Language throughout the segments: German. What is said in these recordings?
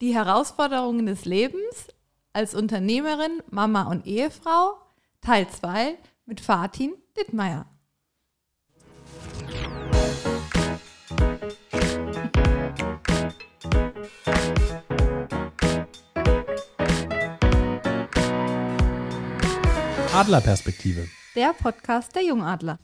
Die Herausforderungen des Lebens als Unternehmerin, Mama und Ehefrau, Teil 2 mit Fatin Dittmeier. Adlerperspektive. Der Podcast der Jungadler.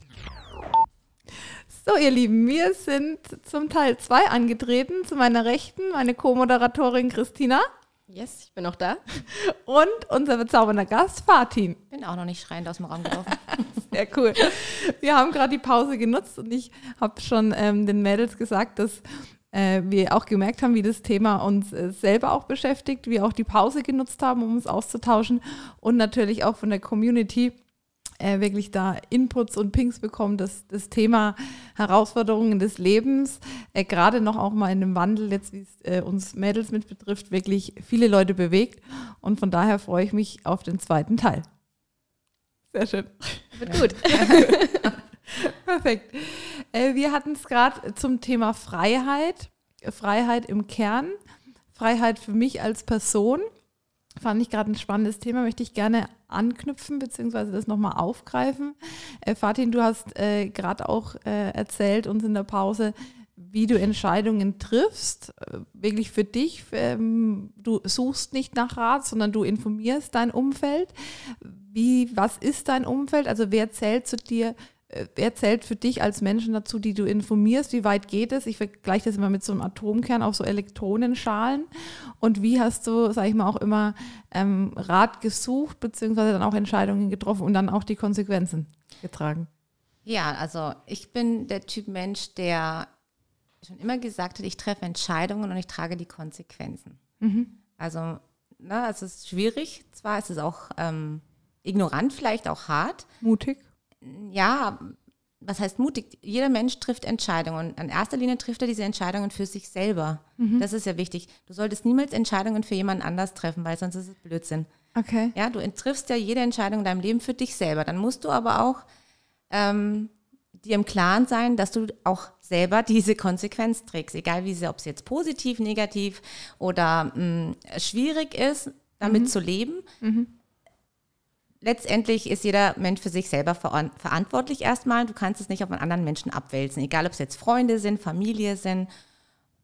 So, ihr Lieben, wir sind zum Teil 2 angetreten. Zu meiner Rechten meine Co-Moderatorin Christina. Yes, ich bin auch da. Und unser bezaubernder Gast Fatin. Bin auch noch nicht schreiend aus dem Raum gelaufen. Sehr cool. Wir haben gerade die Pause genutzt und ich habe schon ähm, den Mädels gesagt, dass äh, wir auch gemerkt haben, wie das Thema uns äh, selber auch beschäftigt, wir auch die Pause genutzt haben, um uns auszutauschen und natürlich auch von der Community äh, wirklich da Inputs und Pings bekommen, dass das Thema Herausforderungen des Lebens, äh, gerade noch auch mal in dem Wandel, jetzt wie es äh, uns Mädels mit betrifft, wirklich viele Leute bewegt. Und von daher freue ich mich auf den zweiten Teil. Sehr schön. Wird gut. Perfekt. Äh, wir hatten es gerade zum Thema Freiheit. Freiheit im Kern. Freiheit für mich als Person. Fand ich gerade ein spannendes Thema, möchte ich gerne anknüpfen bzw. das nochmal aufgreifen. Äh, Fatin, du hast äh, gerade auch äh, erzählt uns in der Pause, wie du Entscheidungen triffst, äh, wirklich für dich. Ähm, du suchst nicht nach Rat, sondern du informierst dein Umfeld. Wie, was ist dein Umfeld? Also wer zählt zu dir? Äh, Wer zählt für dich als Menschen dazu, die du informierst? Wie weit geht es? Ich vergleiche das immer mit so einem Atomkern auf so Elektronenschalen. Und wie hast du, sage ich mal, auch immer ähm, Rat gesucht, beziehungsweise dann auch Entscheidungen getroffen und dann auch die Konsequenzen getragen? Ja, also ich bin der Typ Mensch, der schon immer gesagt hat, ich treffe Entscheidungen und ich trage die Konsequenzen. Also, na, es ist schwierig, zwar ist es auch ähm, ignorant, vielleicht auch hart. Mutig? Ja, was heißt mutig? Jeder Mensch trifft Entscheidungen. Und in erster Linie trifft er diese Entscheidungen für sich selber. Das ist ja wichtig. Du solltest niemals Entscheidungen für jemanden anders treffen, weil sonst ist es Blödsinn. Okay. Ja, du triffst ja jede Entscheidung in deinem Leben für dich selber. Dann musst du aber auch ähm, dir im Klaren sein, dass du auch selber diese Konsequenz trägst, egal wie sie, ob es jetzt positiv, negativ oder mh, schwierig ist, damit zu leben. Letztendlich ist jeder Mensch für sich selber veran- verantwortlich erstmal. Du kannst es nicht auf einen anderen Menschen abwälzen, egal ob es jetzt Freunde sind, Familie sind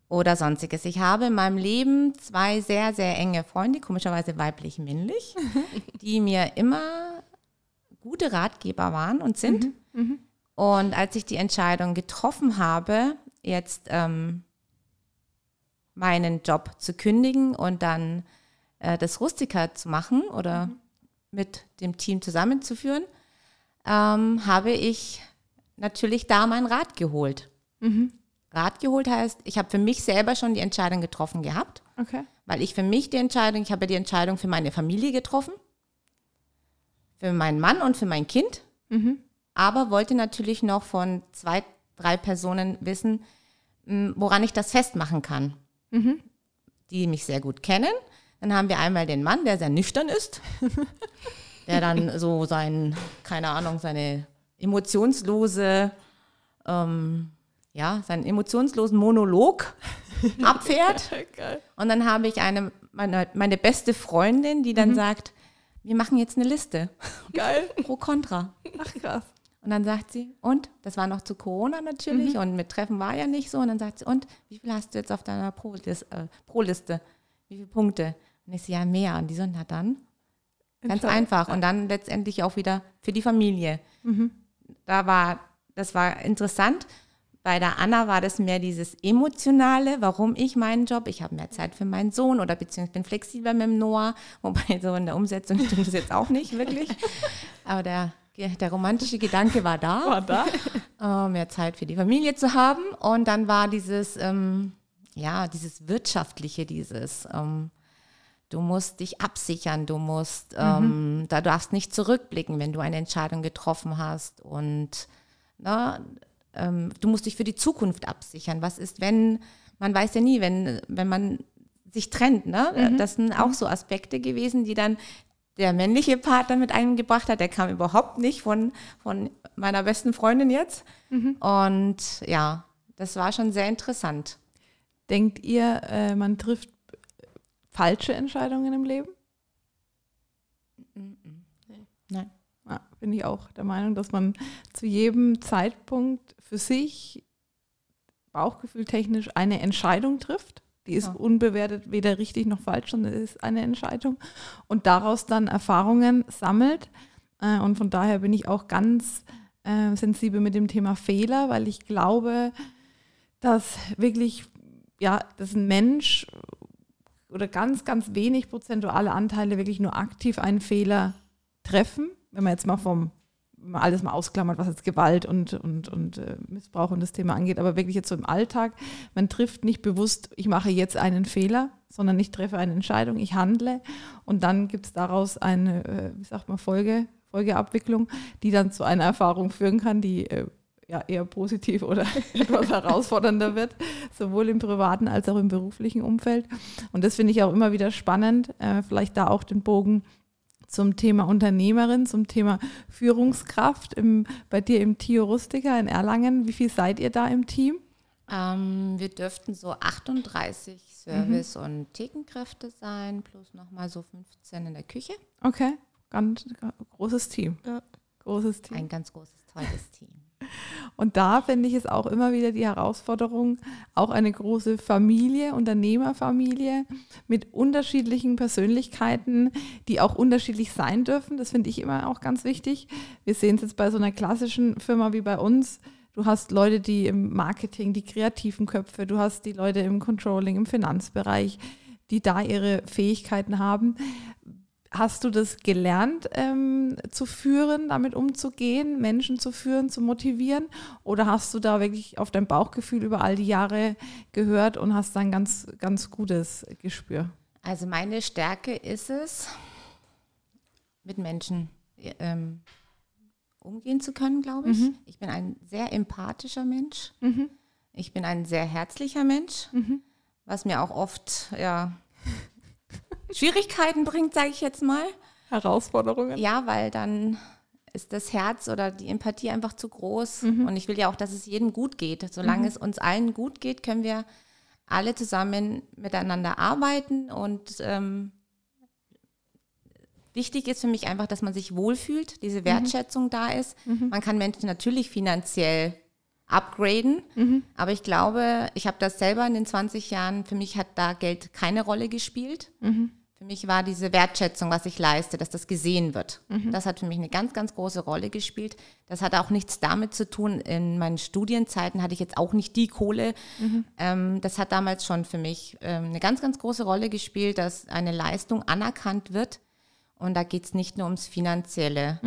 oder sonstiges. Ich habe in meinem Leben zwei sehr, sehr enge Freunde, komischerweise weiblich-männlich, die mir immer gute Ratgeber waren und sind. Und als ich die Entscheidung getroffen habe, jetzt ähm, meinen Job zu kündigen und dann äh, das Rustika zu machen oder mit dem Team zusammenzuführen, ähm, habe ich natürlich da meinen Rat geholt. Rat geholt heißt, ich habe für mich selber schon die Entscheidung getroffen gehabt, Okay. weil ich für mich die Entscheidung, ich habe die Entscheidung für meine Familie getroffen, für meinen Mann und für mein Kind, aber wollte natürlich noch von zwei, drei Personen wissen, woran ich das festmachen kann, die mich sehr gut kennen. Dann haben wir einmal den Mann, der sehr nüchtern ist, der dann so sein, keine Ahnung, seine emotionslose, ähm, ja, seinen emotionslosen Monolog abfährt. Und dann habe ich eine, meine, meine beste Freundin, die dann sagt, wir machen jetzt eine Liste. Geil. Pro Contra. Ach krass. Und dann sagt sie, und? Das war noch zu Corona natürlich und mit Treffen war ja nicht so. Und dann sagt sie, und? Wie viel hast du jetzt auf deiner Pro-Liste? Äh, Pro-Liste? Wie viele Punkte? Und ich so, ja, mehr. Und die so, na dann. Ganz einfach. Und dann letztendlich auch wieder für die Familie. Da war, das war interessant. Bei der Anna war das mehr dieses Emotionale, warum ich meinen Job, ich habe mehr Zeit für meinen Sohn oder beziehungsweise bin flexibler mit dem Noah, wobei so in der Umsetzung stimmt das jetzt auch nicht wirklich. Aber der, der romantische Gedanke war da War da? äh, mehr Zeit für die Familie zu haben. Und dann war dieses, ähm, ja, dieses Wirtschaftliche, dieses, ähm, du musst dich absichern, du musst, ähm, da darfst nicht zurückblicken, wenn du eine Entscheidung getroffen hast. Und na, ähm, du musst dich für die Zukunft absichern. Was ist, wenn, man weiß ja nie, wenn, wenn man sich trennt, ne? Das sind auch so Aspekte gewesen, die dann der männliche Partner mit eingebracht hat. Der kam überhaupt nicht von, von meiner besten Freundin jetzt. Und ja, das war schon sehr interessant. Denkt ihr, äh, man trifft falsche Entscheidungen im Leben? Nein. Ja, bin ich auch der Meinung, dass man zu jedem Zeitpunkt für sich bauchgefühltechnisch eine Entscheidung trifft. Die ist Ja. unbewertet, weder richtig noch falsch, sondern es ist eine Entscheidung. Und daraus dann Erfahrungen sammelt. Äh, und von daher bin ich auch ganz äh, sensibel mit dem Thema Fehler, weil ich glaube, dass wirklich, ja, dass ein Mensch oder ganz, ganz wenig prozentuale Anteile wirklich nur aktiv einen Fehler treffen. Wenn man jetzt mal vom wenn man alles mal ausklammert, was jetzt Gewalt und, und, und äh, Missbrauch und das Thema angeht, aber wirklich jetzt so im Alltag, man trifft nicht bewusst, ich mache jetzt einen Fehler, sondern ich treffe eine Entscheidung, ich handle und dann gibt es daraus eine, äh, wie sagt man, Folge, Folgeabwicklung, die dann zu einer Erfahrung führen kann, die äh, ja eher positiv oder etwas herausfordernder wird, sowohl im privaten als auch im beruflichen Umfeld. Und das finde ich auch immer wieder spannend, äh, vielleicht da auch den Bogen zum Thema Unternehmerin, zum Thema Führungskraft im, bei dir im Tio Rustica in Erlangen. Wie viel seid ihr da im Team? Ähm, wir dürften so 38 Service- und Thekenkräfte sein, plus nochmal so 15 in der Küche. Okay, ganz großes Team. Ja. Großes Team. Ein ganz großes, tolles Team. Und da finde ich es auch immer wieder die Herausforderung, auch eine große Familie, Unternehmerfamilie mit unterschiedlichen Persönlichkeiten, die auch unterschiedlich sein dürfen. Das finde ich immer auch ganz wichtig. Wir sehen es jetzt bei so einer klassischen Firma wie bei uns. Du hast Leute, die im Marketing, die kreativen Köpfe, du hast die Leute im Controlling, im Finanzbereich, die da ihre Fähigkeiten haben. Hast du das gelernt ähm, zu führen, damit umzugehen, Menschen zu führen, zu motivieren? Oder hast du da wirklich auf dein Bauchgefühl über all die Jahre gehört und hast dann ganz, ganz gutes Gespür? Also meine Stärke ist es, mit Menschen ähm, umgehen zu können, glaube ich. Mhm. Ich bin ein sehr empathischer Mensch. Mhm. Ich bin ein sehr herzlicher Mensch, Mhm. was mir auch oft ja, Schwierigkeiten bringt, sage ich jetzt mal. Herausforderungen? Ja, weil dann ist das Herz oder die Empathie einfach zu groß. Mhm. Und ich will ja auch, dass es jedem gut geht. Solange es uns allen gut geht, können wir alle zusammen miteinander arbeiten. Und ähm, wichtig ist für mich einfach, dass man sich wohlfühlt, diese Wertschätzung da ist. Man kann Menschen natürlich finanziell upgraden, aber ich glaube, ich habe das selber in den 20 Jahren, für mich hat da Geld keine Rolle gespielt. Für mich war diese Wertschätzung, was ich leiste, dass das gesehen wird. Das hat für mich eine ganz, ganz große Rolle gespielt. Das hat auch nichts damit zu tun. In meinen Studienzeiten hatte ich jetzt auch nicht die Kohle. Ähm, das hat damals schon für mich ähm, eine ganz, ganz große Rolle gespielt, dass eine Leistung anerkannt wird. Und da geht es nicht nur ums Finanzielle.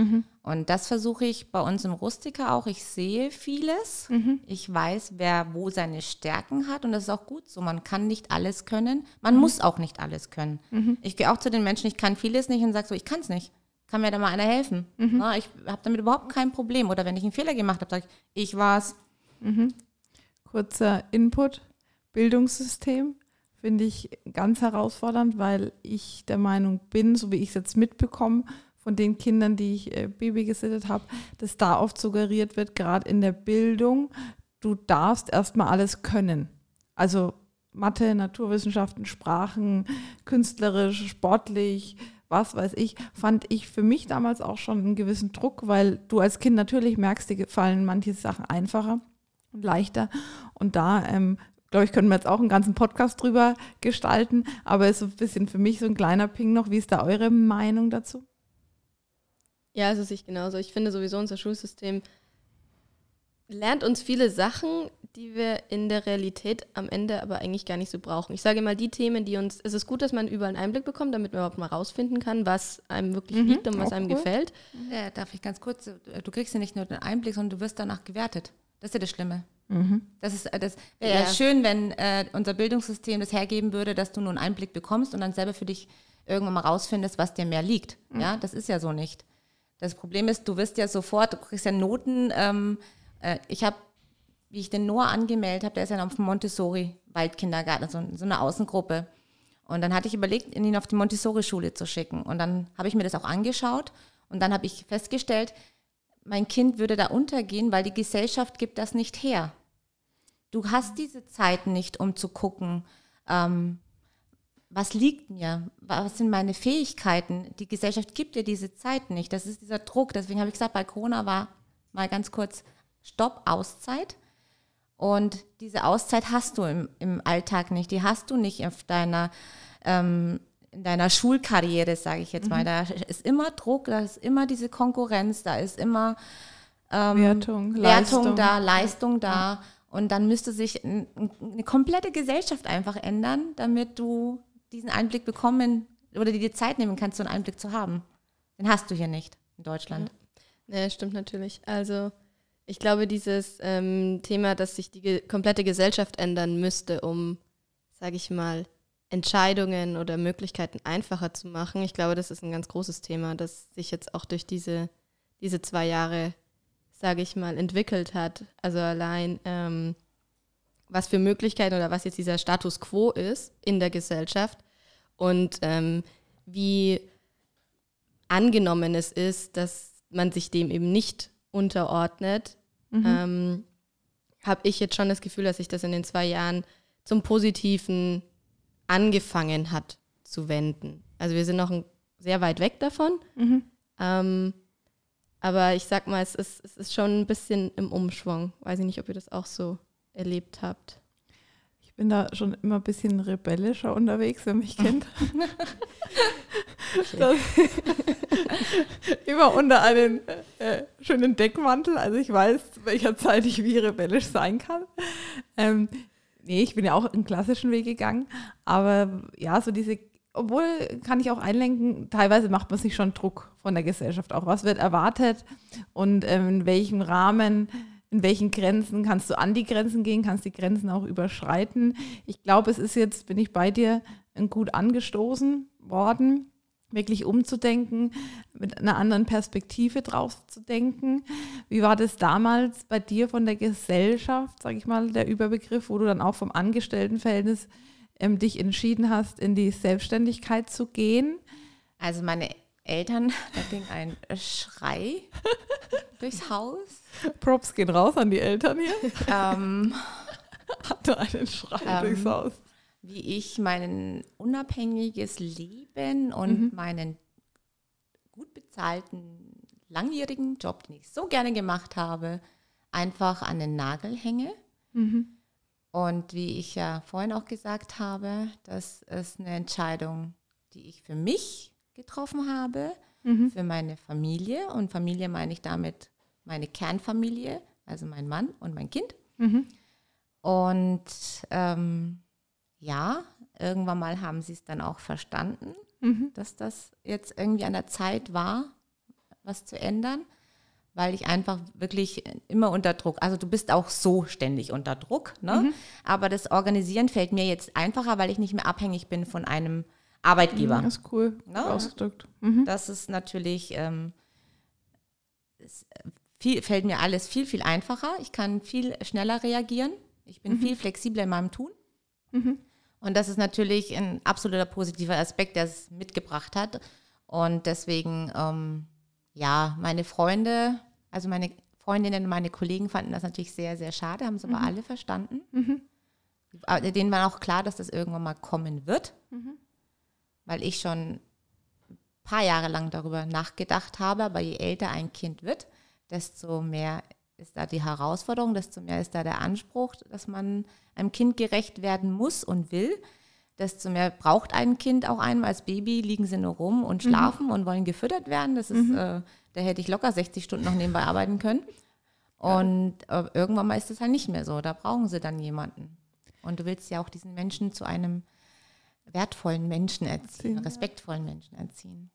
Und das versuche ich bei uns im Rustika auch. Ich sehe vieles. Ich weiß, wer wo seine Stärken hat. Und das ist auch gut so. Man kann nicht alles können. Man muss auch nicht alles können. Ich gehe auch zu den Menschen, ich kann vieles nicht und sage so, ich kann es nicht. Kann mir da mal einer helfen? Na, ich habe damit überhaupt kein Problem. Oder wenn ich einen Fehler gemacht habe, sage ich, ich war's. Kurzer Input. Bildungssystem finde ich ganz herausfordernd, weil ich der Meinung bin, so wie ich es jetzt mitbekomme, von den Kindern, die ich äh, Baby gesittet habe, dass da oft suggeriert wird, gerade in der Bildung, du darfst erstmal alles können. Also Mathe, Naturwissenschaften, Sprachen, künstlerisch, sportlich, was weiß ich, fand ich für mich damals auch schon einen gewissen Druck, weil du als Kind natürlich merkst, dir gefallen manche Sachen einfacher und leichter. Und da, ähm, glaube ich, können wir jetzt auch einen ganzen Podcast drüber gestalten, aber ist so ein bisschen für mich so ein kleiner Ping noch. Wie ist da eure Meinung dazu? Ja, es ist sich genauso. Ich finde sowieso, unser Schulsystem lernt uns viele Sachen, die wir in der Realität am Ende aber eigentlich gar nicht so brauchen. Ich sage mal, die Themen, die uns, es ist gut, dass man überall einen Einblick bekommt, damit man überhaupt mal rausfinden kann, was einem wirklich Mhm, liegt und was einem cool. gefällt. Ja, darf ich ganz kurz, du kriegst ja nicht nur den Einblick, sondern du wirst danach gewertet. Das ist ja das Schlimme. Das ist, äh, das wäre ja. Ja. schön, wenn äh, unser Bildungssystem das hergeben würde, dass du nur einen Einblick bekommst und dann selber für dich irgendwann mal rausfindest, was dir mehr liegt. Ja, das ist ja so nicht. Das Problem ist, du wirst ja sofort, du kriegst ja Noten. Ähm, äh, ich habe, wie ich den Noah angemeldet habe, der ist ja auf dem Montessori-Waldkindergarten, so, so eine Außengruppe. Und dann hatte ich überlegt, ihn auf die Montessori-Schule zu schicken. Und dann habe ich mir das auch angeschaut und dann habe ich festgestellt, mein Kind würde da untergehen, weil die Gesellschaft gibt das nicht her. Du hast diese Zeit nicht, um zu gucken, ähm, was liegt mir? Was sind meine Fähigkeiten? Die Gesellschaft gibt dir diese Zeit nicht. Das ist dieser Druck. Deswegen habe ich gesagt, bei Corona war mal ganz kurz Stopp, Auszeit. Und diese Auszeit hast du im, im Alltag nicht. Die hast du nicht auf deiner, ähm, in deiner Schulkarriere, sage ich jetzt mal. Mhm. Da ist immer Druck, da ist immer diese Konkurrenz, da ist immer ähm, Wertung, Wertung Leistung. da, Leistung da. Und dann müsste sich ein, eine komplette Gesellschaft einfach ändern, damit du diesen Einblick bekommen oder dir die Zeit nehmen kannst, so einen Einblick zu haben. Den hast du hier nicht in Deutschland. Nee, stimmt natürlich. Also ich glaube, dieses ähm, Thema, dass sich die ge komplette Gesellschaft ändern müsste, um, sage ich mal, Entscheidungen oder Möglichkeiten einfacher zu machen, ich glaube, das ist ein ganz großes Thema, das sich jetzt auch durch diese, diese zwei Jahre, sage ich mal, entwickelt hat. Also allein, ähm, was für Möglichkeiten oder was jetzt dieser Status quo ist in der Gesellschaft und ähm, wie angenommen es ist, dass man sich dem eben nicht unterordnet, Mhm. ähm, habe ich jetzt schon das Gefühl, dass sich das in den zwei Jahren zum Positiven angefangen hat zu wenden. Also wir sind noch ein, sehr weit weg davon, Mhm. ähm, aber ich sag mal, es ist, es ist schon ein bisschen im Umschwung. Weiß ich nicht, ob ihr das auch so erlebt habt. Ich bin da schon immer ein bisschen rebellischer unterwegs, wer mich kennt. das, immer unter einen äh, schönen Deckmantel. Also ich weiß, zu welcher Zeit ich wie rebellisch sein kann. Ähm, nee, ich bin ja auch einen klassischen Weg gegangen. Aber ja, so diese, obwohl kann ich auch einlenken, teilweise macht man sich schon Druck von der Gesellschaft auch. Was wird erwartet und ähm, in welchem Rahmen in welchen Grenzen kannst du an die Grenzen gehen, kannst die Grenzen auch überschreiten. Ich glaube, es ist jetzt, bin ich bei dir, gut angestoßen worden, wirklich umzudenken, mit einer anderen Perspektive drauf zu denken. Wie war das damals bei dir von der Gesellschaft, sage ich mal, der Überbegriff, wo du dann auch vom Angestelltenverhältnis ähm, dich entschieden hast, in die Selbstständigkeit zu gehen? Also meine Eltern, da ging ein Schrei durchs Haus. Props gehen raus an die Eltern hier. Ähm, Hatte einen Schrei Ähm, durchs Haus. wie ich mein unabhängiges Leben und Mhm. meinen gut bezahlten, langjährigen Job, den ich so gerne gemacht habe, einfach an den Nagel hänge. Mhm. Und wie ich ja vorhin auch gesagt habe, das ist eine Entscheidung, die ich für mich getroffen habe, Mhm. für meine Familie. Und Familie meine ich damit meine Kernfamilie, also mein Mann und mein Kind. Mhm. Und ähm, ja, irgendwann mal haben sie es dann auch verstanden, Mhm. dass das jetzt irgendwie an der Zeit war, was zu ändern, weil ich einfach wirklich immer unter Druck, also du bist auch so ständig unter Druck, ne? aber das Organisieren fällt mir jetzt einfacher, weil ich nicht mehr abhängig bin von einem Arbeitgeber. Das ist cool Ne? ausgedrückt. Mhm. Das ist natürlich, ähm, es viel, fällt mir alles viel, viel einfacher. Ich kann viel schneller reagieren. Ich bin viel flexibler in meinem Tun. Mhm. Und das ist natürlich ein absoluter positiver Aspekt, der es mitgebracht hat. Und deswegen, ähm, ja, meine Freunde, also meine Freundinnen und meine Kollegen fanden das natürlich sehr, sehr schade, haben es aber alle verstanden. Mhm. Denen war auch klar, dass das irgendwann mal kommen wird, Mhm. Weil ich schon ein paar Jahre lang darüber nachgedacht habe. Aber je älter ein Kind wird, desto mehr ist da die Herausforderung, desto mehr ist da der Anspruch, dass man einem Kind gerecht werden muss und will. Desto mehr braucht ein Kind auch einmal als Baby, liegen sie nur rum und schlafen und wollen gefüttert werden. Das ist, äh, da hätte ich locker 60 Stunden noch nebenbei arbeiten können. Und äh, irgendwann mal ist es halt nicht mehr so. Da brauchen sie dann jemanden. Und du willst ja auch diesen Menschen zu einem wertvollen Menschen erziehen, respektvollen Menschen erziehen.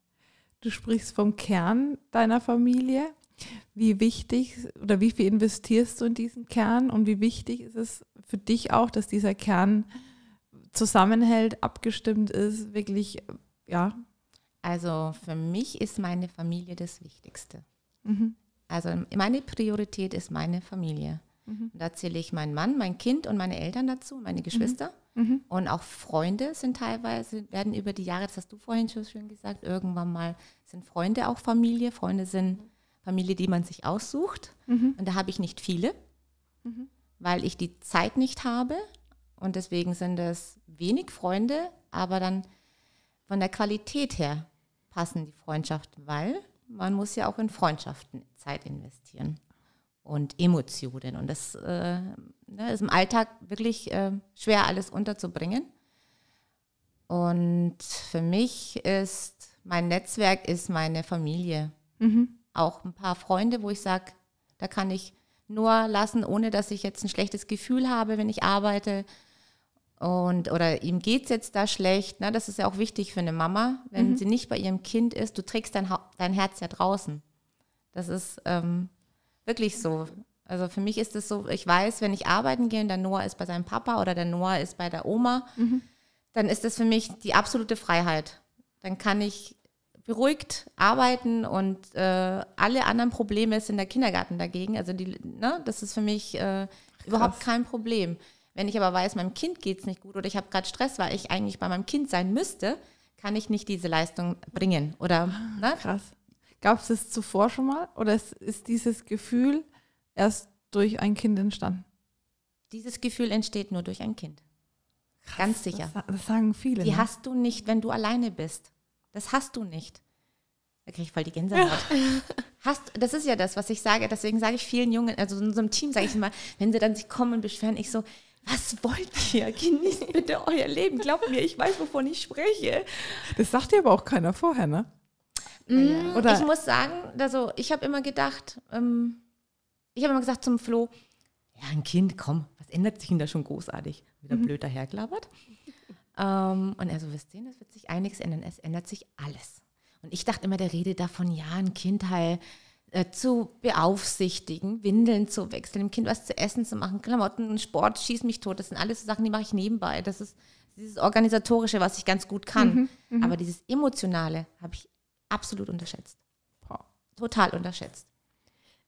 Du sprichst vom Kern deiner Familie. Wie wichtig oder wie viel investierst du in diesen Kern und wie wichtig ist es für dich auch, dass dieser Kern zusammenhält, abgestimmt ist, wirklich, ja. Also für mich ist meine Familie das Wichtigste. Mhm. Also meine Priorität ist meine Familie. Mhm. Und da zähle ich meinen Mann, mein Kind und meine Eltern dazu, meine Geschwister. Mhm. Und auch Freunde sind teilweise, werden über die Jahre, das hast du vorhin schon schön gesagt, irgendwann mal sind Freunde auch Familie. Freunde sind Familie, die man sich aussucht. Mhm. Und da habe ich nicht viele, Mhm. weil ich die Zeit nicht habe Und deswegen sind es wenig Freunde, aber dann von der Qualität her passen die Freundschaften, weil man muss ja auch in Freundschaften Zeit investieren und Emotionen. Und das äh, ne, ist im Alltag wirklich äh, schwer, alles unterzubringen. Und für mich ist mein Netzwerk ist meine Familie. Mhm. Auch ein paar Freunde, wo ich sage, da kann ich nur lassen, ohne dass ich jetzt ein schlechtes Gefühl habe, wenn ich arbeite. Und, oder ihm geht es jetzt da schlecht. Ne? Das ist ja auch wichtig für eine Mama, wenn Mhm. sie nicht bei ihrem Kind ist. Du trägst dein, dein Herz ja draußen. Das ist ähm, wirklich so. Also für mich ist es so, ich weiß, wenn ich arbeiten gehe und der Noah ist bei seinem Papa oder der Noah ist bei der Oma, dann ist das für mich die absolute Freiheit. Dann kann ich beruhigt arbeiten und äh, alle anderen Probleme sind der Kindergarten dagegen. Also die, ne, das ist für mich äh, überhaupt kein Problem. Wenn ich aber weiß, meinem Kind geht es nicht gut oder ich habe gerade Stress, weil ich eigentlich bei meinem Kind sein müsste, kann ich nicht diese Leistung bringen. Oder ne? Krass. Gab es das zuvor schon mal? Oder ist, ist dieses Gefühl erst durch ein Kind entstanden? dieses Gefühl entsteht nur durch ein Kind. Ganz sicher. Das, das sagen viele. Die ne? hast du nicht, wenn du alleine bist. Das hast du nicht. Da kriege ich voll die Gänsehaut. Hast, das ist ja das, was ich sage. Deswegen sage ich vielen Jungen, also in unserem Team sage ich immer, wenn sie dann sich kommen und beschweren, ich so, was wollt ihr? Genießt bitte euer Leben. Glaubt mir, ich weiß, wovon ich spreche. Das sagt dir aber auch keiner vorher, ne? Mm, Oder- ich muss sagen, also ich habe immer gedacht, ähm, ich habe immer gesagt zum Flo, ja, ein Kind, komm, was ändert sich denn da schon großartig? Wieder blöd dahergelabert. Ähm, und er so, wisst ihr, es wird sich einiges ändern. Es ändert sich alles. Und ich dachte immer, der redet davon, ja, ein Kind halt äh, zu beaufsichtigen, Windeln zu wechseln, dem Kind was zu essen zu machen, Klamotten, Sport, schieß mich tot. Das sind alles so Sachen, die mache ich nebenbei. Das ist dieses Organisatorische, was ich ganz gut kann. Aber dieses Emotionale habe ich absolut unterschätzt. Boah. Total unterschätzt.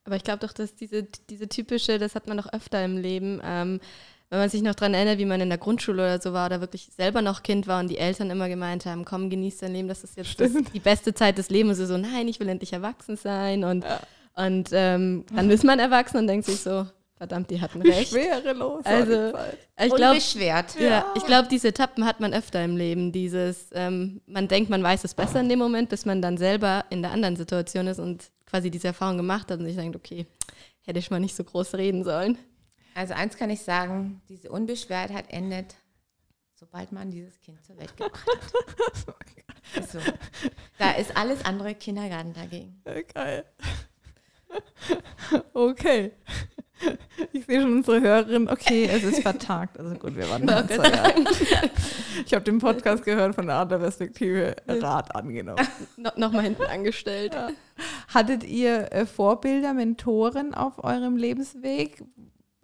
Aber ich glaube doch, dass diese, diese typische, das hat man doch öfter im Leben, ähm, wenn man sich noch daran erinnert, wie man in der Grundschule oder so war oder wirklich selber noch Kind war und die Eltern immer gemeint haben, komm, genieß dein Leben, das ist jetzt das, die beste Zeit des Lebens. Und so, nein, ich will endlich erwachsen sein. Und, und ähm, dann ist man erwachsen und denkt sich so, verdammt, die hatten recht. Schwerelos. Also, Zeit. ich glaube, Unbeschwert. ja, ich glaube, diese Etappen hat man öfter im Leben. Dieses, ähm, man denkt, man weiß es besser in dem Moment, bis man dann selber in der anderen Situation ist und quasi diese Erfahrung gemacht hat und sich denkt, okay, hätte ich mal nicht so groß reden sollen. Also eins kann ich sagen, diese Unbeschwertheit endet, sobald man dieses Kind zur Welt gebracht hat. Ist so. Da ist alles andere Kindergarten dagegen. Ja, Geil. Okay. Ich sehe schon unsere Hörerin. Okay, es ist vertagt. Also gut, wir waren da. Ja. Ich habe den Podcast gehört von der anderen Perspektive Rat angenommen. No, Nochmal hinten angestellt. Hattet ihr äh, Vorbilder, Mentoren auf eurem Lebensweg,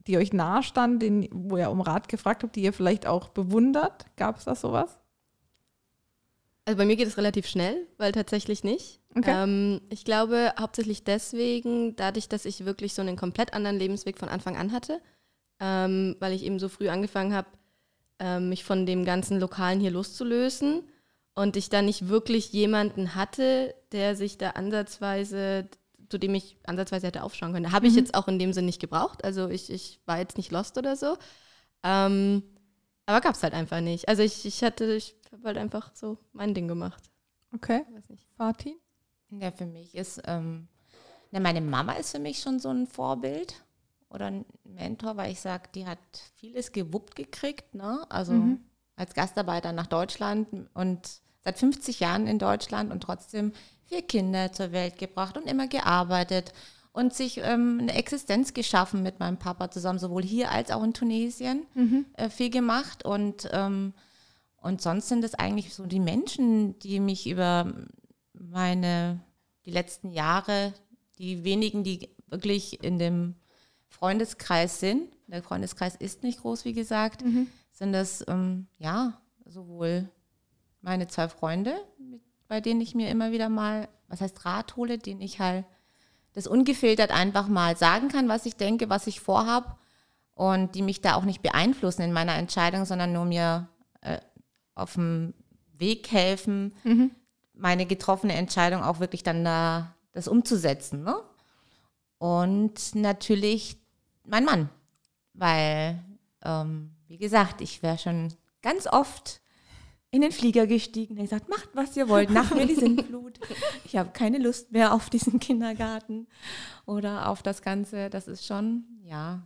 die euch nahestanden, den, wo ihr um Rat gefragt habt, die ihr vielleicht auch bewundert? Gab es da sowas? Also bei mir geht es relativ schnell, weil tatsächlich nicht. Okay. Ähm, ich glaube hauptsächlich deswegen, dadurch, dass ich wirklich so einen komplett anderen Lebensweg von Anfang an hatte, ähm, weil ich eben so früh angefangen habe, ähm, mich von dem ganzen Lokalen hier loszulösen und ich da nicht wirklich jemanden hatte, der sich da ansatzweise, zu dem ich ansatzweise hätte aufschauen können. Habe ich jetzt auch in dem Sinn nicht gebraucht. Also ich, ich war jetzt nicht lost oder so. Ähm, aber gab es halt einfach nicht. Also ich, ich hatte, ich habe halt einfach so mein Ding gemacht. Okay. Weiß nicht. Fatin? Ja, für mich ist, ähm, ne, meine Mama ist für mich schon so ein Vorbild oder ein Mentor, weil ich sage, die hat vieles gewuppt gekriegt, ne? Also als Gastarbeiter nach Deutschland und seit 50 Jahren in Deutschland und trotzdem vier Kinder zur Welt gebracht und immer gearbeitet und sich ähm, eine Existenz geschaffen mit meinem Papa zusammen, sowohl hier als auch in Tunesien, äh, viel gemacht und ähm, und sonst sind es eigentlich so die Menschen, die mich über meine, die letzten Jahre, die wenigen, die wirklich in dem Freundeskreis sind, der Freundeskreis ist nicht groß, wie gesagt, sind das, ähm, ja, sowohl meine zwei Freunde, mit, bei denen ich mir immer wieder mal, was heißt Rat hole, denen ich halt das ungefiltert einfach mal sagen kann, was ich denke, was ich vorhab und die mich da auch nicht beeinflussen in meiner Entscheidung, sondern nur mir äh, auf dem Weg helfen, meine getroffene Entscheidung auch wirklich dann da das umzusetzen. Ne? Und natürlich mein Mann, weil ähm, wie gesagt, ich wäre schon ganz oft in den Flieger gestiegen und gesagt, macht, was ihr wollt, nach mir die Sintflut. Ich habe keine Lust mehr auf diesen Kindergarten oder auf das Ganze. Das ist schon, ja,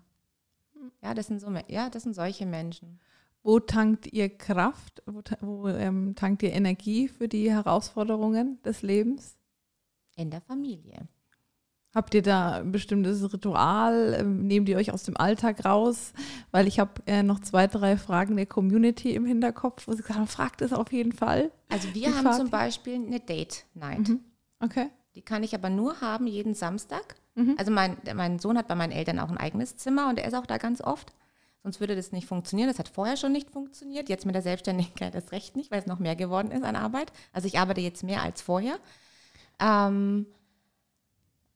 ja, das sind so, ja, das sind solche Menschen. Wo tankt ihr Kraft? Wo, wo ähm, tankt ihr Energie für die Herausforderungen des Lebens? In der Familie. Habt ihr da ein bestimmtes Ritual? Ähm, nehmt ihr euch aus dem Alltag raus? Weil ich habe äh, noch zwei, drei Fragen der Community im Hinterkopf, wo sie gesagt haben, fragt es auf jeden Fall. Also wir Die haben Fahrt. zum Beispiel eine Date Night. Mhm. Okay. Die kann ich aber nur haben jeden Samstag. Mhm. Also mein, mein Sohn hat bei meinen Eltern auch ein eigenes Zimmer und er ist auch da ganz oft. Sonst würde das nicht funktionieren. Das hat vorher schon nicht funktioniert. Jetzt mit der Selbstständigkeit das recht nicht, weil es noch mehr geworden ist an Arbeit. Also ich arbeite jetzt mehr als vorher. Ähm,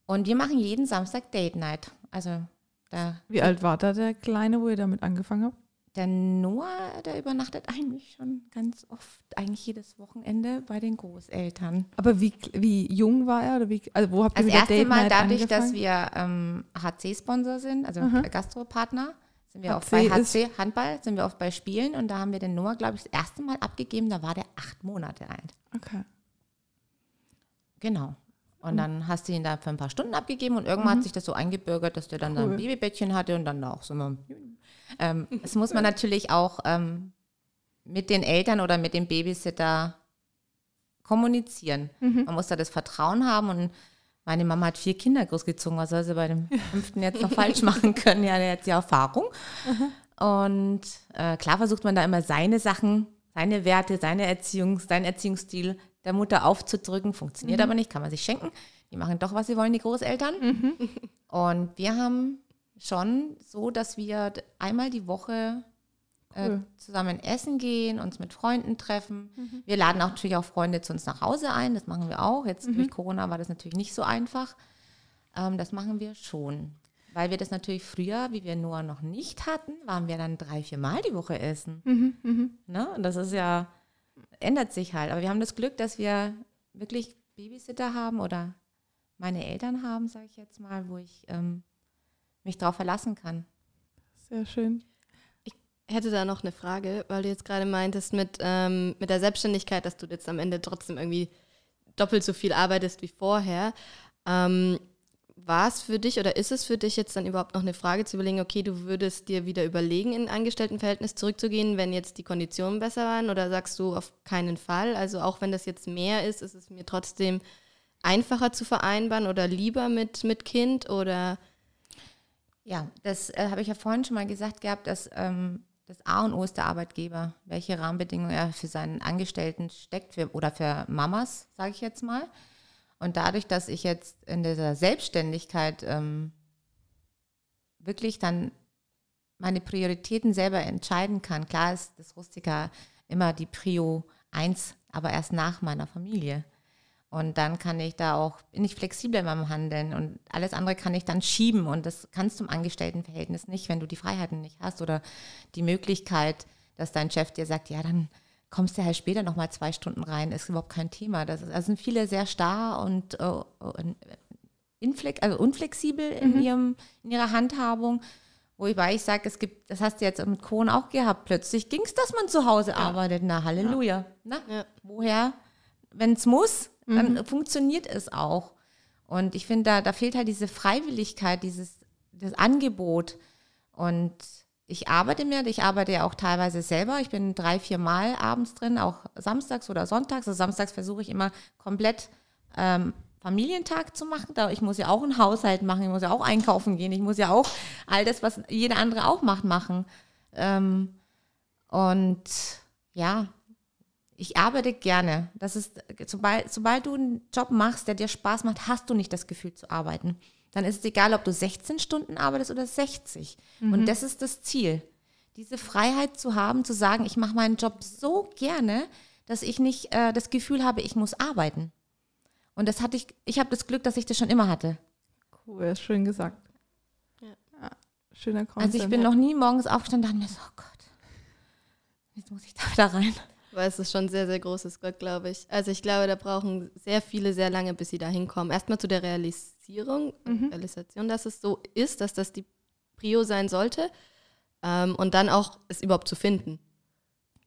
und wir machen jeden Samstag Date Night. Also da. Wie alt war da der Kleine, wo ihr damit angefangen habt? Der Noah, der übernachtet eigentlich schon ganz oft, eigentlich jedes Wochenende bei den Großeltern. Aber wie, wie jung war er? Oder wie, also wo habt ihr das erste Date Mal dadurch, angefangen? dass wir ähm, HC-Sponsor sind, also mhm. Gastropartner, sind wir HC oft bei HC Handball, sind wir oft bei Spielen und da haben wir den Noah, glaube ich, das erste Mal abgegeben, da war der acht Monate alt. Okay. Genau. Und mhm. dann hast du ihn da für ein paar Stunden abgegeben und irgendwann mhm. hat sich das so eingebürgert, dass der dann cool. ein Babybettchen hatte und dann auch so immer. Ähm, das muss man natürlich auch ähm, mit den Eltern oder mit dem Babysitter kommunizieren. Mhm. Man muss da das Vertrauen haben und meine Mama hat vier Kinder großgezogen, was soll sie bei dem fünften jetzt noch falsch machen können? Ja, der hat ja Erfahrung. Und äh, klar versucht man da immer seine Sachen, seine Werte, seine Erziehung, seinen Erziehungsstil der Mutter aufzudrücken. Funktioniert mhm. aber nicht, kann man sich schenken. Die machen doch, was sie wollen, die Großeltern. Mhm. Und wir haben schon so, dass wir einmal die Woche äh, cool. zusammen essen gehen, uns mit Freunden treffen. Mhm. Wir laden auch natürlich auch Freunde zu uns nach Hause ein, das machen wir auch. Jetzt mhm. durch Corona war das natürlich nicht so einfach. Ähm, das machen wir schon. Weil wir das natürlich früher, wie wir nur noch nicht hatten, waren wir dann drei, vier Mal die Woche essen. Mhm, mh. ne? Und das ist ja, ändert sich halt. Aber wir haben das Glück, dass wir wirklich Babysitter haben oder meine Eltern haben, sage ich jetzt mal, wo ich ähm, mich darauf verlassen kann. Sehr schön hätte da noch eine Frage, weil du jetzt gerade meintest mit, ähm, mit der Selbstständigkeit, dass du jetzt am Ende trotzdem irgendwie doppelt so viel arbeitest wie vorher. Ähm, war es für dich oder ist es für dich jetzt dann überhaupt noch eine Frage zu überlegen, okay, du würdest dir wieder überlegen, in ein Angestelltenverhältnis zurückzugehen, wenn jetzt die Konditionen besser waren oder sagst du auf keinen Fall? Also auch wenn das jetzt mehr ist, ist es mir trotzdem einfacher zu vereinbaren oder lieber mit, mit Kind oder? Ja, das äh, habe ich ja vorhin schon mal gesagt gehabt, dass ähm, das A und O ist der Arbeitgeber, welche Rahmenbedingungen er für seinen Angestellten steckt für, oder für Mamas, sage ich jetzt mal. Und dadurch, dass ich jetzt in dieser Selbstständigkeit ähm, wirklich dann meine Prioritäten selber entscheiden kann, klar ist das Rustika immer die Prio 1, aber erst nach meiner Familie. Und dann kann ich da auch, bin ich flexibler in meinem Handeln und alles andere kann ich dann schieben. Und das kannst du im Angestelltenverhältnis nicht, wenn du die Freiheiten nicht hast oder die Möglichkeit, dass dein Chef dir sagt, ja, dann kommst du halt später nochmal zwei Stunden rein, ist überhaupt kein Thema. Das, ist, also sind viele sehr starr und, uh, inflex, also unflexibel in, mhm. ihrem, in ihrer Handhabung. Wobei ich sage, es gibt, das hast du jetzt mit Kohn auch gehabt, plötzlich ging es, dass man zu Hause ja. arbeitet. Na, Halleluja. Ja. Na, ja. woher? Wenn es muss, dann mhm. funktioniert es auch. Und ich finde, da, da fehlt halt diese Freiwilligkeit, dieses das Angebot. Und ich arbeite mir, ich arbeite ja auch teilweise selber. Ich bin drei, vier Mal abends drin, auch samstags oder sonntags. Also samstags versuche ich immer komplett ähm, Familientag zu machen. Da ich muss ja auch einen Haushalt machen, ich muss ja auch einkaufen gehen, ich muss ja auch all das, was jeder andere auch macht, machen. Ähm, und ja, ich arbeite gerne. Das ist, sobald, sobald du einen Job machst, der dir Spaß macht, hast du nicht das Gefühl zu arbeiten. Dann ist es egal, ob du 16 Stunden arbeitest oder 60. Mhm. Und das ist das Ziel. Diese Freiheit zu haben, zu sagen, ich mache meinen Job so gerne, dass ich nicht äh, das Gefühl habe, ich muss arbeiten. Und das hatte ich, ich habe das Glück, dass ich das schon immer hatte. Cool, schön gesagt. Ja. ja schöner Content. Also ich bin noch nie morgens aufgestanden und dachte mir so, oh Gott, jetzt muss ich da wieder rein. Weil es ist schon sehr, sehr großes Glück, glaube ich. Also ich glaube, da brauchen sehr viele sehr lange, bis sie da hinkommen. Erstmal zu der Realisierung, mhm. Realisation, dass es so ist, dass das die Prio sein sollte. ähm, und dann auch es überhaupt zu finden.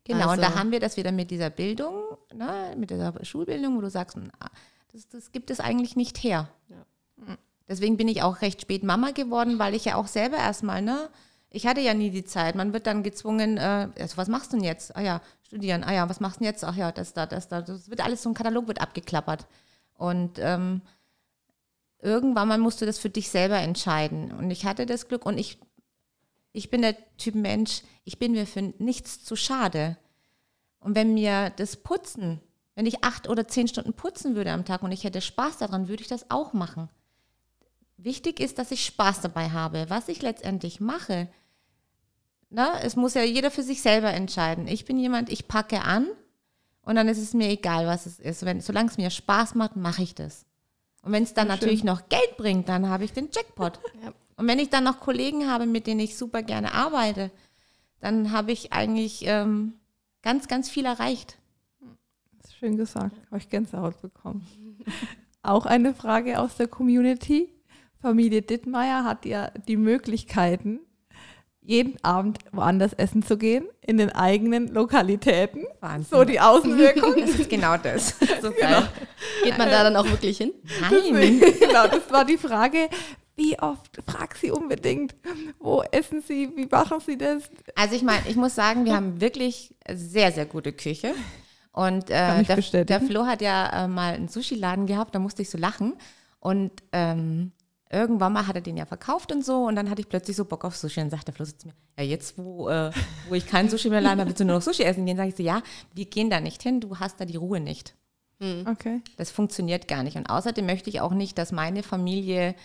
Genau, und da Also- haben wir das wieder mit dieser Bildung, ne, mit dieser Schulbildung, wo du sagst, ah, das, das gibt es eigentlich nicht her. Ja. Deswegen bin ich auch recht spät Mama geworden, weil ich ja auch selber erstmal, ne, ich hatte ja nie die Zeit. Man wird dann gezwungen, äh, also was machst du denn jetzt? Ah ja, studieren. Ah ja, was machst du denn jetzt? Ach ja, das da, das da. Das wird alles, so ein Katalog wird abgeklappert. Und ähm, irgendwann mal musst du das für dich selber entscheiden. Und ich hatte das Glück und ich, ich bin der Typ Mensch, ich bin mir für nichts zu schade. Und wenn mir das Putzen, wenn ich acht oder zehn Stunden putzen würde am Tag und ich hätte Spaß daran, würde ich das auch machen. Wichtig ist, dass ich Spaß dabei habe. Was ich letztendlich mache, na, es muss ja jeder für sich selber entscheiden. Ich bin jemand, ich packe an und dann ist es mir egal, was es ist. Wenn, solange es mir Spaß macht, mache ich das. Und wenn es dann schön. natürlich noch Geld bringt, dann habe ich den Jackpot. Ja. Und wenn ich dann noch Kollegen habe, mit denen ich super gerne arbeite, dann habe ich eigentlich ähm, ganz, ganz viel erreicht. Schön gesagt. Habe ich Gänsehaut bekommen. Auch eine Frage aus der Community. Familie Dittmeier hat ja die Möglichkeiten, jeden Abend woanders essen zu gehen, in den eigenen Lokalitäten. Wahnsinn. So die Außenwirkung. Das ist genau das. So geil. Geht man da dann auch wirklich hin? Nein. genau, das war die Frage. Wie oft? Frag sie unbedingt. Wo essen sie? Wie machen sie das? Also ich meine, ich muss sagen, wir haben wirklich sehr, sehr gute Küche. Und äh, der, der Flo hat ja äh, mal einen Sushi-Laden gehabt, da musste ich so lachen. Und ähm, irgendwann mal hat er den ja verkauft und so. Und dann hatte ich plötzlich so Bock auf Sushi. Und dann sagt der Flo so zu mir, ja jetzt, wo, äh, wo ich keinen Sushi mehr habe, willst du nur noch Sushi essen gehen? Sag ich so, ja, wir gehen da nicht hin, du hast da die Ruhe nicht. Okay. Das funktioniert gar nicht. Und außerdem möchte ich auch nicht, dass meine Familie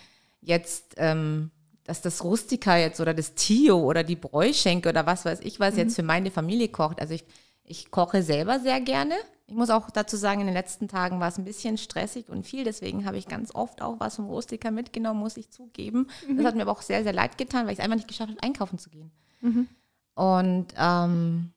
jetzt, ähm, dass das Rustika jetzt oder das Tio oder die Bräuschenke oder was weiß ich was jetzt für meine Familie kocht. Also ich, ich koche selber sehr gerne. Ich muss auch dazu sagen, in den letzten Tagen war es ein bisschen stressig und viel. Deswegen habe ich ganz oft auch was vom Rustika mitgenommen, muss ich zugeben. Das hat mir aber auch sehr, sehr leid getan, weil ich es einfach nicht geschafft habe, einkaufen zu gehen. Und ähm,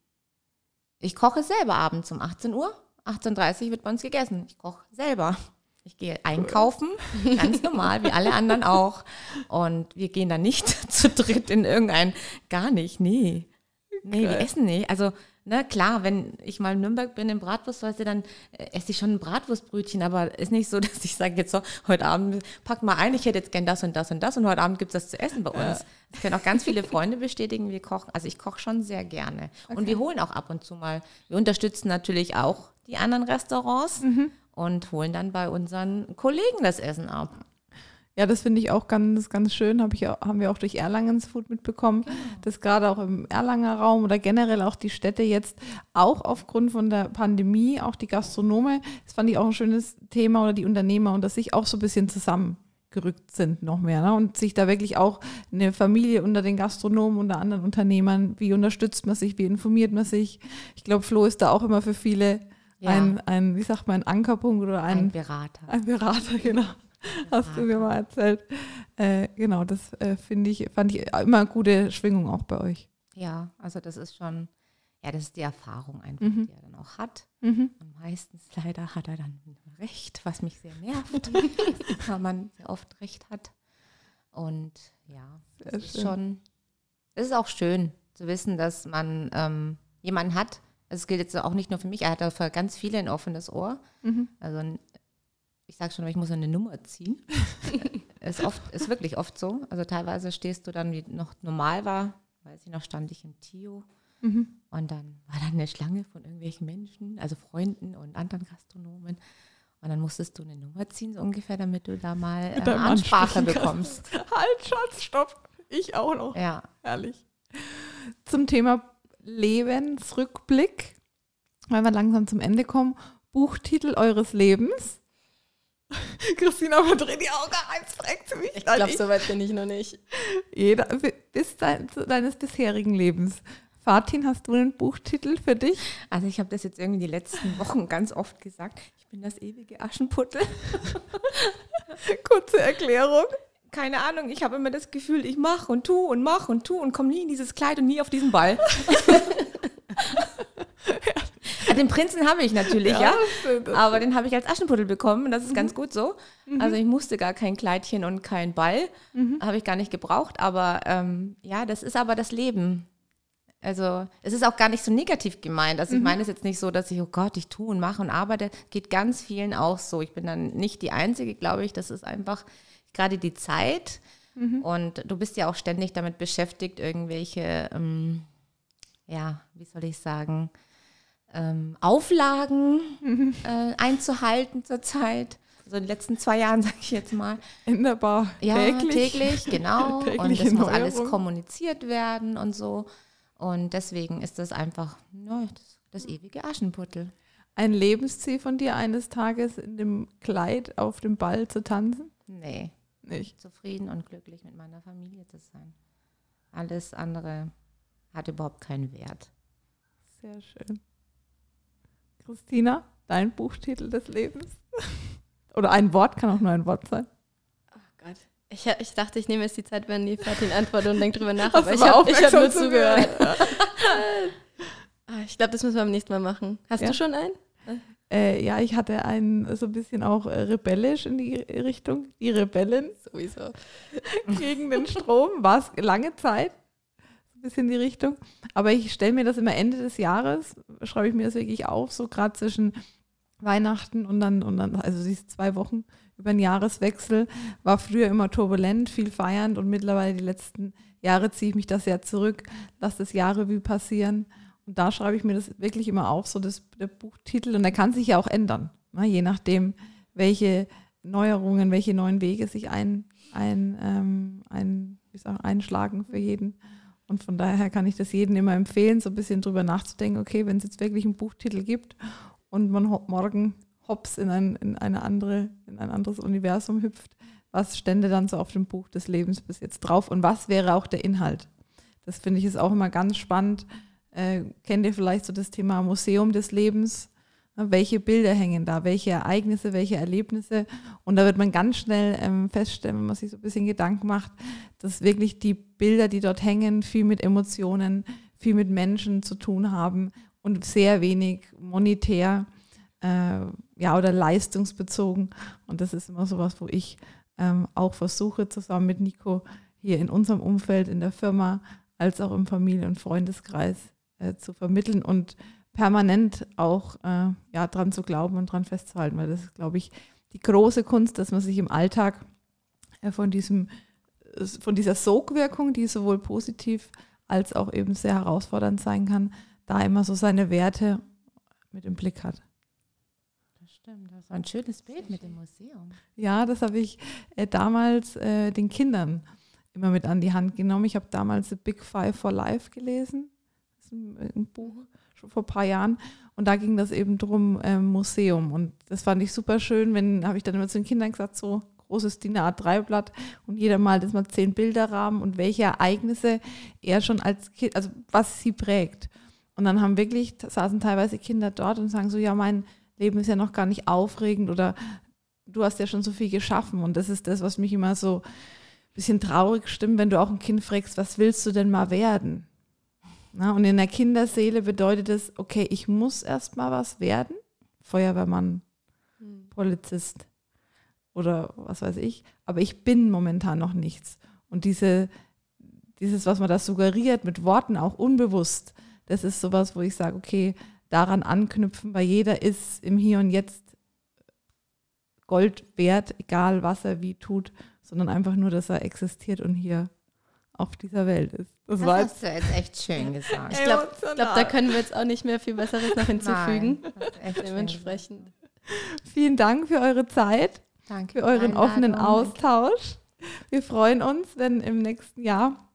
ich koche selber abends um 18 Uhr. 18.30 Uhr wird bei uns gegessen. Ich koche selber. Ich gehe einkaufen, ganz normal, wie alle anderen auch. Und wir gehen dann nicht zu dritt in irgendein, gar nicht, nee. Nee, wir Geil. essen nicht. Also, ne, klar, wenn ich mal in Nürnberg bin im Bratwurst, dann äh, esse ich schon ein Bratwurstbrötchen, aber ist nicht so, dass ich sage jetzt so, heute Abend pack mal ein, ich hätte jetzt gern das und das und das und heute Abend gibt es das zu essen bei uns. Das können auch ganz viele Freunde bestätigen, wir kochen. Also ich koche schon sehr gerne. Und wir holen auch ab und zu mal. Wir unterstützen natürlich auch die anderen Restaurants und holen dann bei unseren Kollegen das Essen ab. Ja, das finde ich auch ganz, ganz schön. Hab ich haben wir auch durch Erlangens Food mitbekommen, dass gerade auch im Erlanger Raum oder generell auch die Städte jetzt auch aufgrund von der Pandemie, auch die Gastronome, das fand ich auch ein schönes Thema oder die Unternehmer und dass sich auch so ein bisschen zusammengerückt sind noch mehr ne? und sich da wirklich auch eine Familie unter den Gastronomen, unter anderen Unternehmern, wie unterstützt man sich, wie informiert man sich. Ich glaube, Flo ist da auch immer für viele Ja. ein, ein, wie sagt man, ein Ankerpunkt oder Ein ein, Berater. ein Berater, genau. Hast du mir mal erzählt. Äh, genau, das äh, finde ich, fand ich immer eine gute Schwingung auch bei euch. Ja, also das ist schon, ja, das ist die Erfahrung einfach, Mhm. die er dann auch hat. Mhm. Und meistens leider hat er dann recht, was mich sehr nervt, weil man sehr oft recht hat. Und ja, das Sehr ist schon, es ist auch schön zu wissen, dass man ähm, jemanden hat. Also es gilt jetzt auch nicht nur für mich, er hat auch für ganz viele ein offenes Ohr. Mhm. Also ein- ich sage schon, ich muss eine Nummer ziehen. ist, oft, ist wirklich oft so. Also teilweise stehst du dann, wie noch normal war, weiß ich noch, stand ich im Tio Mhm. und dann war da eine Schlange von irgendwelchen Menschen, also Freunden und anderen Gastronomen. Und dann musstest du eine Nummer ziehen, so ungefähr, damit du da mal äh, Ansprache bekommst. Halt, Schatz, stopp. Ich auch noch. Ja. Herrlich. Zum Thema Lebensrückblick, weil wir langsam zum Ende kommen. Buchtitel eures Lebens. Christina verdreht die Augen, eins fragt sie mich. Ich glaube, so weit bin ich noch nicht. Jeder, bis dein, zu deines bisherigen Lebens. Fatin, hast du einen Buchtitel für dich? Also ich habe das jetzt irgendwie die letzten Wochen ganz oft gesagt. Ich bin das ewige Aschenputtel. Kurze Erklärung. Keine Ahnung, ich habe immer das Gefühl, ich mache und tu und mache und tu und komme nie in dieses Kleid und nie auf diesen Ball. den Prinzen habe ich natürlich, ja. das Aber den habe ich als Aschenputtel bekommen. Das ist ganz gut so. Mhm. Also ich musste gar kein Kleidchen und kein Ball. Habe ich gar nicht gebraucht. Aber ähm, ja, das ist aber das Leben. Also es ist auch gar nicht so negativ gemeint. Mhm. Also ich meine es jetzt nicht so, dass ich, oh Gott, ich tue und mache und arbeite. Geht ganz vielen auch so. Ich bin dann nicht die Einzige, glaube ich. Das ist einfach gerade die Zeit. Mhm. Und du bist ja auch ständig damit beschäftigt, irgendwelche, ähm, ja, wie soll ich sagen, ähm, Auflagen Mhm. äh, einzuhalten zurzeit. So in den letzten zwei Jahren, sage ich jetzt mal. in der Bar. Ja, täglich. täglich, genau. und Tägliche das muss alles kommuniziert werden und so. Und deswegen ist das einfach ja, das, das ewige Aschenputtel. Ein Lebensziel von dir, eines Tages in dem Kleid auf dem Ball zu tanzen? Nee, Nicht. zufrieden und glücklich mit meiner Familie zu sein. Alles andere hat überhaupt keinen Wert. Sehr schön. Christina, dein Buchtitel des Lebens? Oder ein Wort, kann auch nur ein Wort sein. Oh Gott. Ich, ich dachte, ich nehme jetzt die Zeit, wenn die Fatin antwortet und denke drüber nach. Aber ich habe hab nur zugehört. zugehört. Ah, ich glaube, das müssen wir beim nächsten Mal machen. Hast Ja. du schon einen? Äh, ja, ich hatte einen so ein bisschen auch äh, rebellisch in die Richtung. Die Rebellen Sowieso. gegen den Strom. War es lange Zeit. Ein bisschen die Richtung. Aber ich stelle mir das immer Ende des Jahres, schreibe ich mir das wirklich auf, so gerade zwischen Weihnachten und dann, und dann, also diese zwei Wochen über den Jahreswechsel, war früher immer turbulent, viel feiernd und mittlerweile die letzten Jahre ziehe ich mich das ja zurück, lasse das Jahrrevue passieren. Und da schreibe ich mir das wirklich immer auf, so das, der Buchtitel. Und der kann sich ja auch ändern, ne, je nachdem, welche Neuerungen, welche neuen Wege sich ein, ein, ähm, ein, wie sag, einschlagen für jeden. Und von daher kann ich das jedem immer empfehlen, so ein bisschen drüber nachzudenken, okay, wenn es jetzt wirklich einen Buchtitel gibt und man ho morgen hops in ein, in eine andere, in ein anderes Universum hüpft, was stände dann so auf dem Buch des Lebens bis jetzt drauf und was wäre auch der Inhalt? Das finde ich ist auch immer ganz spannend. Äh, kennt ihr vielleicht so das Thema Museum des Lebens? Welche Bilder hängen da? Welche Ereignisse, welche Erlebnisse? Und da wird man ganz schnell ähm, feststellen, wenn man sich so ein bisschen Gedanken macht, dass wirklich die Bilder, die dort hängen, viel mit Emotionen, viel mit Menschen zu tun haben und sehr wenig monetär äh, ja, oder leistungsbezogen. Und das ist immer sowas, wo ich ähm, auch versuche, zusammen mit Nico hier in unserem Umfeld, in der Firma, als auch im Familien- und Freundeskreis äh, zu vermitteln und permanent auch äh, ja, dran zu glauben und dran festzuhalten, weil das ist, glaube ich, die große Kunst, dass man sich im Alltag äh, von diesem von dieser Sogwirkung, die sowohl positiv als auch eben sehr herausfordernd sein kann, da immer so seine Werte mit im Blick hat. Das stimmt, das war ein schönes Bild mit dem Museum. Ja, das habe ich äh, damals äh, den Kindern immer mit an die Hand genommen. Ich habe damals The Big Five for Life gelesen. Das ein, Buch schon vor ein paar Jahren. Und da ging das eben drum ähm, Museum. Und das fand ich super schön. Wenn, habe ich dann immer zu den Kindern gesagt, so großes DIN A3-Blatt und jeder malt jetzt mal zehn Bilderrahmen und welche Ereignisse er schon als Kind, also was sie prägt. Und dann haben wirklich, saßen teilweise Kinder dort und sagen so, ja, mein Leben ist ja noch gar nicht aufregend oder du hast ja schon so viel geschaffen. Und das ist das, was mich immer so ein bisschen traurig stimmt, wenn du auch ein Kind fragst, was willst du denn mal werden? Na, und in der Kinderseele bedeutet es, okay, ich muss erst mal was werden. Feuerwehrmann, Polizist oder was weiß ich. Aber ich bin momentan noch nichts. Und diese, dieses, was man da suggeriert mit Worten, auch unbewusst, das ist sowas, wo ich sage, okay, daran anknüpfen, weil jeder ist im Hier und Jetzt Gold wert, egal was er wie tut, sondern einfach nur, dass er existiert und hier auf dieser Welt ist. Das, Das war jetzt hast du jetzt echt schön gesagt. Ich glaube, glaub, da können wir jetzt auch nicht mehr viel Besseres noch hinzufügen. Nein, Dementsprechend. vielen Dank für eure Zeit. Danke für euren offenen. Austausch. Wir freuen uns, wenn im nächsten Jahr,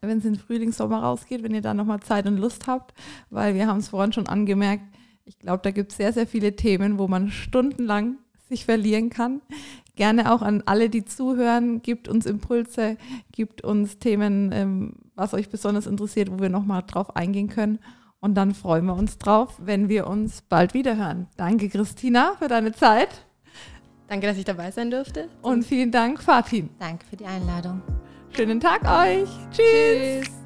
wenn es in Frühling, Sommer rausgeht, wenn ihr da nochmal Zeit und Lust habt, weil wir haben es vorhin schon angemerkt, ich glaube, da gibt es sehr, sehr viele Themen, wo man stundenlang sich verlieren kann. Gerne auch an alle, die zuhören, gibt uns Impulse, gibt uns Themen, ähm, was euch besonders interessiert, wo wir nochmal drauf eingehen können. Und dann freuen wir uns drauf, wenn wir uns bald wieder hören. Danke, Christina, für deine Zeit. Danke, dass ich dabei sein durfte. Und vielen Dank, Fatin. Danke für die Einladung. Schönen Tag euch. Tschüss. Tschüss.